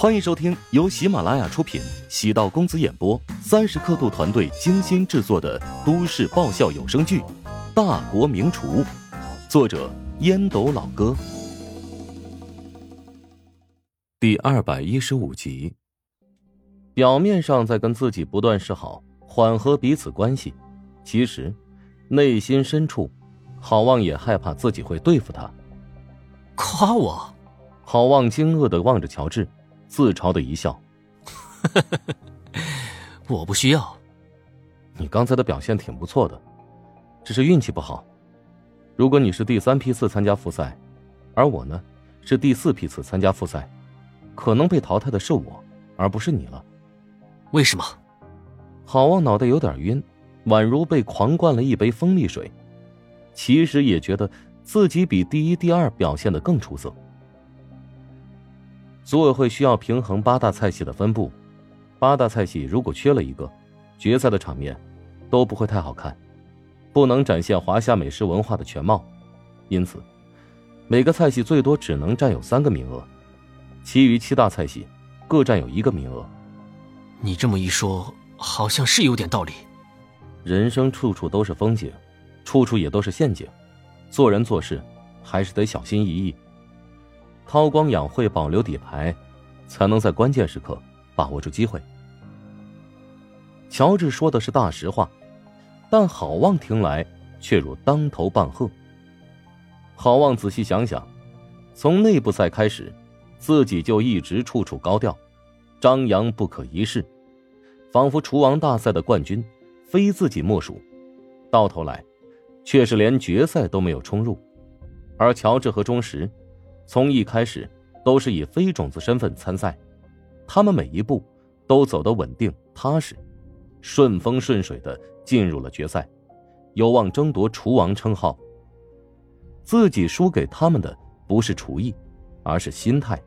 欢迎收听由喜马拉雅出品、喜道公子演播、三十刻度团队精心制作的都市爆笑有声剧《大国名厨》，作者烟斗老哥，第二百一十五集。表面上在跟自己不断示好，缓和彼此关系，其实内心深处，郝望也害怕自己会对付他。夸我？郝望惊愕的望着乔治。自嘲的一笑，我不需要。你刚才的表现挺不错的，只是运气不好。如果你是第三批次参加复赛，而我呢是第四批次参加复赛，可能被淘汰的是我，而不是你了。为什么？好望脑袋有点晕，宛如被狂灌了一杯蜂蜜水。其实也觉得自己比第一、第二表现的更出色。组委会需要平衡八大菜系的分布，八大菜系如果缺了一个，决赛的场面都不会太好看，不能展现华夏美食文化的全貌。因此，每个菜系最多只能占有三个名额，其余七大菜系各占有一个名额。你这么一说，好像是有点道理。人生处处都是风景，处处也都是陷阱，做人做事还是得小心翼翼。韬光养晦，保留底牌，才能在关键时刻把握住机会。乔治说的是大实话，但郝望听来却如当头棒喝。郝望仔细想想，从内部赛开始，自己就一直处处高调，张扬不可一世，仿佛厨王大赛的冠军非自己莫属，到头来却是连决赛都没有冲入。而乔治和钟石。从一开始都是以非种子身份参赛，他们每一步都走得稳定踏实，顺风顺水的进入了决赛，有望争夺厨王称号。自己输给他们的不是厨艺，而是心态。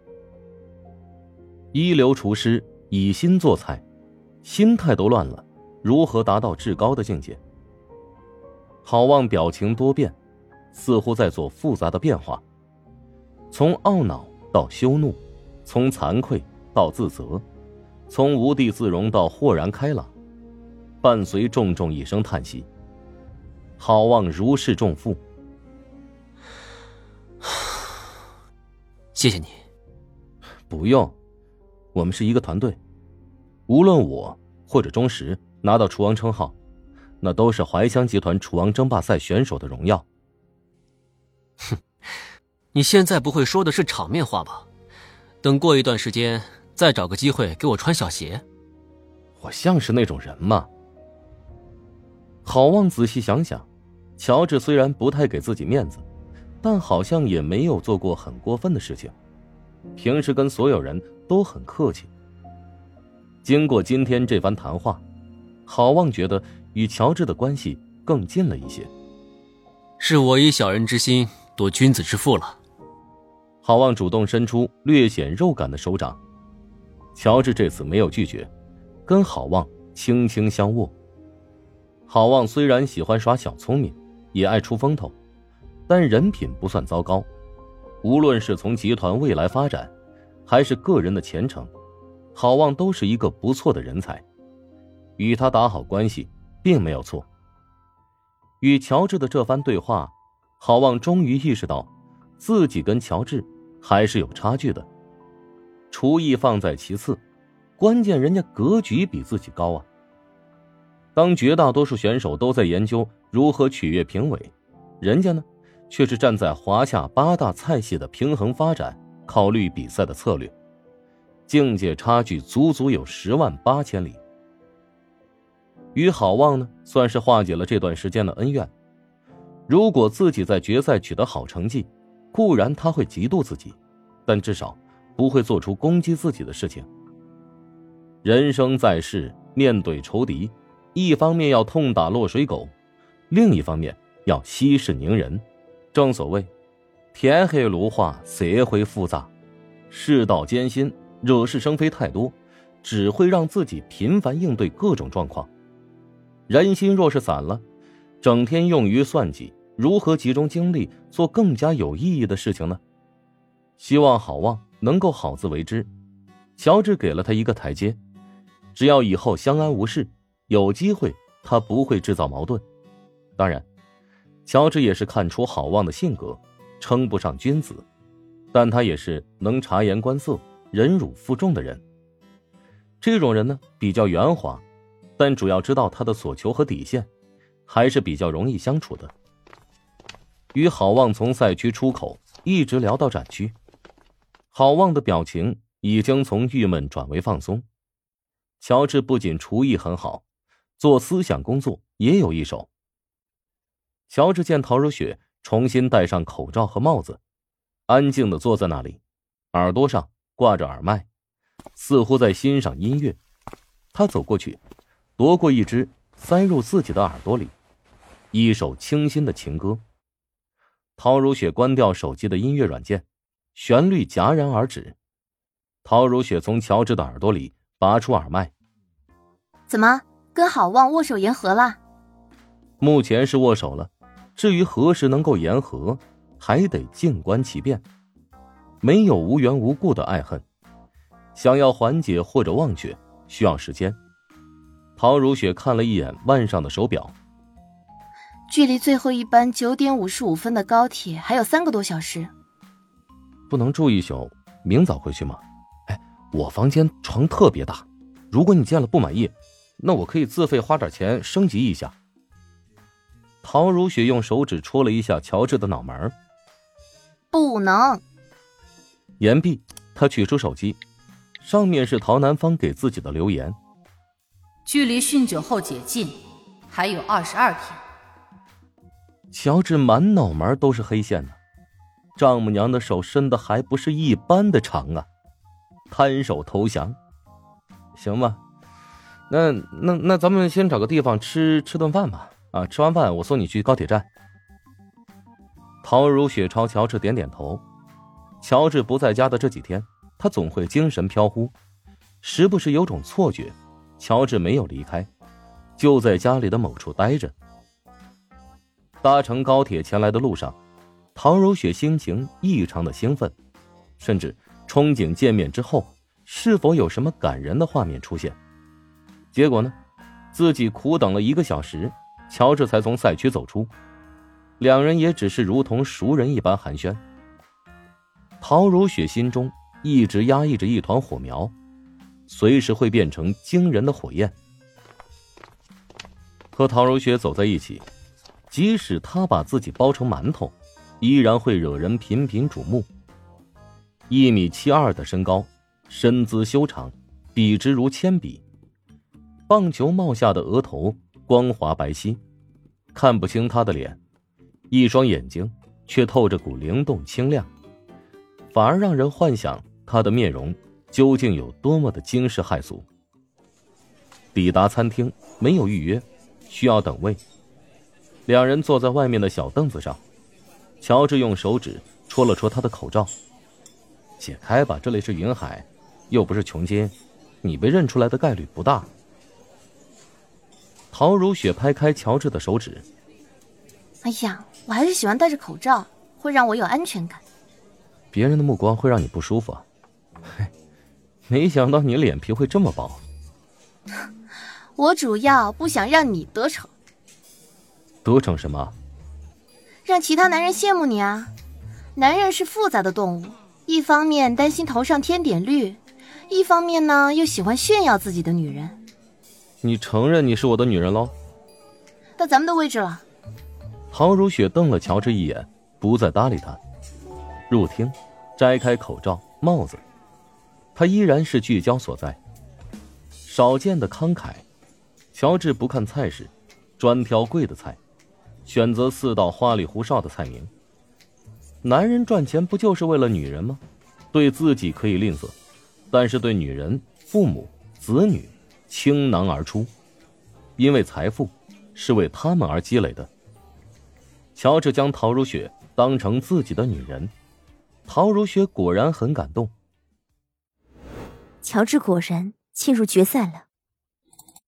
一流厨师以心做菜，心态都乱了，如何达到至高的境界？郝望表情多变，似乎在做复杂的变化。从懊恼到羞怒，从惭愧到自责，从无地自容到豁然开朗，伴随重重一声叹息。好望如释重负，谢谢你。不用，我们是一个团队，无论我或者钟石拿到厨王称号，那都是怀乡集团厨王争霸赛选手的荣耀。哼。你现在不会说的是场面话吧？等过一段时间再找个机会给我穿小鞋。我像是那种人吗？郝望仔细想想，乔治虽然不太给自己面子，但好像也没有做过很过分的事情，平时跟所有人都很客气。经过今天这番谈话，郝望觉得与乔治的关系更近了一些。是我以小人之心夺君子之腹了。郝望主动伸出略显肉感的手掌，乔治这次没有拒绝，跟郝望轻轻相握。郝望虽然喜欢耍小聪明，也爱出风头，但人品不算糟糕。无论是从集团未来发展，还是个人的前程，郝望都是一个不错的人才。与他打好关系，并没有错。与乔治的这番对话，郝望终于意识到，自己跟乔治。还是有差距的，厨艺放在其次，关键人家格局比自己高啊。当绝大多数选手都在研究如何取悦评委，人家呢，却是站在华夏八大菜系的平衡发展，考虑比赛的策略，境界差距足足有十万八千里。与好望呢，算是化解了这段时间的恩怨。如果自己在决赛取得好成绩，固然他会嫉妒自己，但至少不会做出攻击自己的事情。人生在世，面对仇敌，一方面要痛打落水狗，另一方面要息事宁人。正所谓，天黑路滑，社会复杂，世道艰辛，惹是生非太多，只会让自己频繁应对各种状况。人心若是散了，整天用于算计。如何集中精力做更加有意义的事情呢？希望好望能够好自为之。乔治给了他一个台阶，只要以后相安无事，有机会他不会制造矛盾。当然，乔治也是看出好望的性格，称不上君子，但他也是能察言观色、忍辱负重的人。这种人呢，比较圆滑，但主要知道他的所求和底线，还是比较容易相处的。与郝望从赛区出口一直聊到展区，郝望的表情已经从郁闷转为放松。乔治不仅厨艺很好，做思想工作也有一手。乔治见陶如雪重新戴上口罩和帽子，安静的坐在那里，耳朵上挂着耳麦。似乎在欣赏音乐，他走过去，夺过一只，塞入自己的耳朵里，一首清新的情歌。陶如雪关掉手机的音乐软件，旋律戛然而止。陶如雪从乔治的耳朵里拔出耳麦：“怎么跟好望握手言和了？”目前是握手了，至于何时能够言和，还得静观其变。没有无缘无故的爱恨。想要缓解或者忘却，需要时间。陶如雪看了一眼腕上的手表，距离最后一班九点五十五分的高铁还有三个多小时。不能住一宿，明早回去吗？哎，我房间床特别大，如果你见了不满意，那我可以自费花点钱升级一下。陶如雪用手指戳了一下乔治的脑门不能。言毕，他取出手机。上面是陶南方给自己的留言。距离酗酒后解禁还有二十二天。乔治满脑门都是黑线呢，丈母娘的手伸的还不是一般的长啊！摊手投降，行吧？那那那咱们先找个地方吃吃顿饭吧。啊，吃完饭我送你去高铁站。陶如雪朝乔治点点头。乔治不在家的这几天。他总会精神飘忽，时不时有种错觉，乔治没有离开，就在家里的某处待着。搭乘高铁前来的路上，陶如雪心情异常的兴奋，甚至憧憬见面之后是否有什么感人的画面出现。结果呢，自己苦等了一个小时，乔治才从赛区走出，两人也只是如同熟人一般寒暄。陶如雪心中。一直压抑着一团火苗，随时会变成惊人的火焰。和陶如雪走在一起，即使他把自己包成馒头，依然会惹人频频瞩目。一米七二的身高，身姿修长，笔直如铅笔。棒球帽下的额头光滑白皙，看不清他的脸，一双眼睛却透着股灵动清亮，反而让人幻想。他的面容究竟有多么的惊世骇俗？抵达餐厅没有预约，需要等位。两人坐在外面的小凳子上，乔治用手指戳了戳他的口罩，解开吧，这里是云海，又不是琼街，你被认出来的概率不大。陶如雪拍开乔治的手指，哎呀，我还是喜欢戴着口罩，会让我有安全感。别人的目光会让你不舒服。嘿，没想到你脸皮会这么薄。我主要不想让你得逞。得逞什么？让其他男人羡慕你啊！男人是复杂的动物，一方面担心头上添点绿，一方面呢又喜欢炫耀自己的女人。你承认你是我的女人喽？到咱们的位置了。陶如雪瞪了乔治一眼，不再搭理他。入厅，摘开口罩、帽子。他依然是聚焦所在，少见的慷慨。乔治不看菜式，专挑贵的菜，选择四道花里胡哨的菜名。男人赚钱不就是为了女人吗？对自己可以吝啬，但是对女人、父母、子女倾囊而出，因为财富是为他们而积累的。乔治将陶如雪当成自己的女人，陶如雪果然很感动。乔治果然进入决赛了。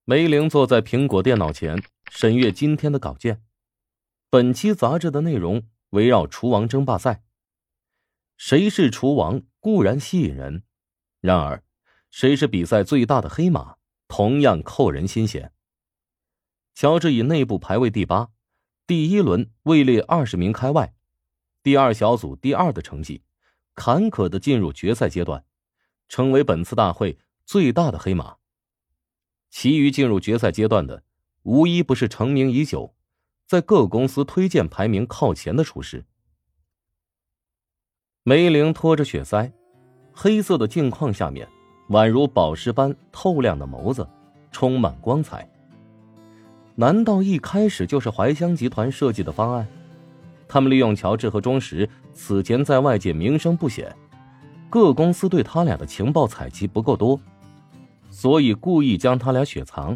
梅玲坐在苹果电脑前审阅今天的稿件。本期杂志的内容围绕厨王争霸赛。谁是厨王固然吸引人，然而，谁是比赛最大的黑马，同样扣人心弦。乔治以内部排位第八，第一轮位列二十名开外，第二小组第二的成绩，坎坷的进入决赛阶段，成为本次大会最大的黑马。其余进入决赛阶段的，无一不是成名已久，在各公司推荐排名靠前的厨师。梅玲拖着血腮，黑色的镜框下面。宛如宝石般透亮的眸子，充满光彩。难道一开始就是怀香集团设计的方案？他们利用乔治和钟石此前在外界名声不显，各公司对他俩的情报采集不够多，所以故意将他俩雪藏。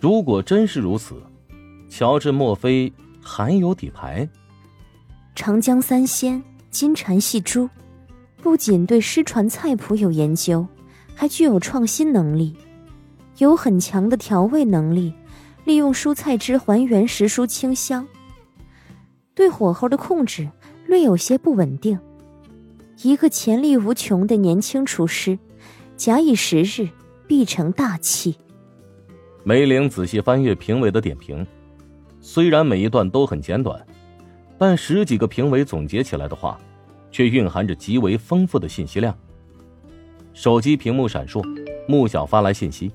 如果真是如此，乔治莫非还有底牌？长江三鲜、金蝉戏珠。不仅对失传菜谱有研究，还具有创新能力，有很强的调味能力，利用蔬菜汁还原食蔬清香。对火候的控制略有些不稳定。一个潜力无穷的年轻厨师，假以时日必成大器。梅玲仔细翻阅评委的点评，虽然每一段都很简短，但十几个评委总结起来的话。却蕴含着极为丰富的信息量。手机屏幕闪烁，穆小发来信息：“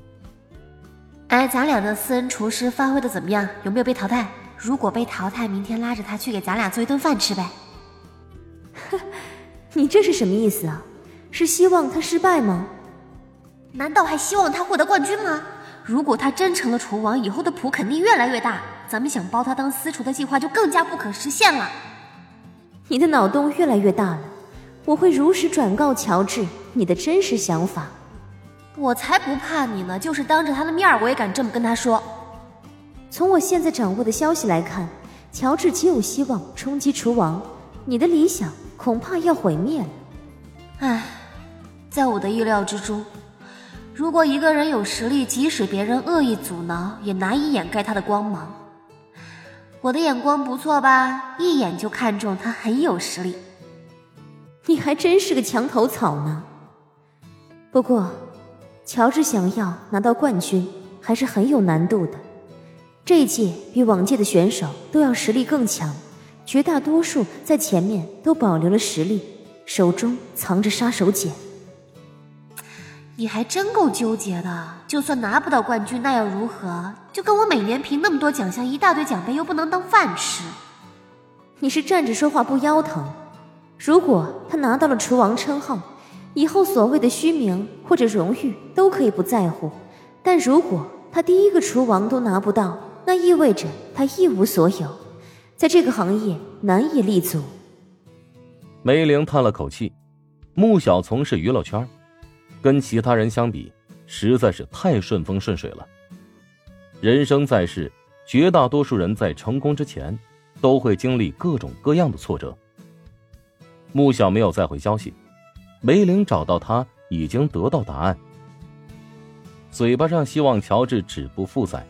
哎，咱俩的私人厨师发挥的怎么样？有没有被淘汰？如果被淘汰，明天拉着他去给咱俩做一顿饭吃呗。”“你这是什么意思啊？是希望他失败吗？难道还希望他获得冠军吗？如果他真成了厨王，以后的谱肯定越来越大，咱们想包他当私厨的计划就更加不可实现了。”你的脑洞越来越大了，我会如实转告乔治你的真实想法。我才不怕你呢，就是当着他的面我也敢这么跟他说。从我现在掌握的消息来看，乔治极有希望冲击厨王，你的理想恐怕要毁灭了。唉，在我的意料之中。如果一个人有实力，即使别人恶意阻挠，也难以掩盖他的光芒。我的眼光不错吧？一眼就看中他很有实力。你还真是个墙头草呢。不过，乔治想要拿到冠军还是很有难度的。这一届比往届的选手都要实力更强，绝大多数在前面都保留了实力，手中藏着杀手锏。你还真够纠结的。就算拿不到冠军，那又如何？就跟我每年评那么多奖项，一大堆奖杯，又不能当饭吃。你是站着说话不腰疼。如果他拿到了厨王称号，以后所谓的虚名或者荣誉都可以不在乎。但如果他第一个厨王都拿不到，那意味着他一无所有，在这个行业难以立足。梅玲叹了口气，穆小从事娱乐圈。跟其他人相比，实在是太顺风顺水了。人生在世，绝大多数人在成功之前，都会经历各种各样的挫折。穆小没有再回消息，梅玲找到他已经得到答案。嘴巴上希望乔治止步复赛，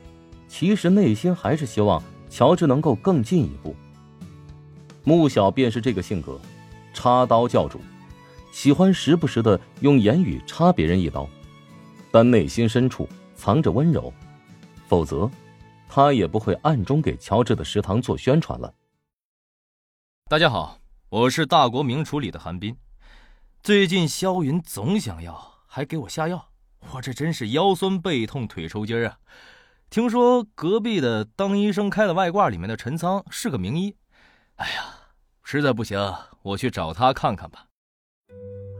其实内心还是希望乔治能够更进一步。穆小便是这个性格，插刀教主。喜欢时不时的用言语插别人一刀，但内心深处藏着温柔，否则，他也不会暗中给乔治的食堂做宣传了。大家好，我是大国名厨里的韩冰。最近肖云总想要，还给我下药，我这真是腰酸背痛腿抽筋啊！听说隔壁的当医生开的外挂里面的陈仓是个名医，哎呀，实在不行，我去找他看看吧。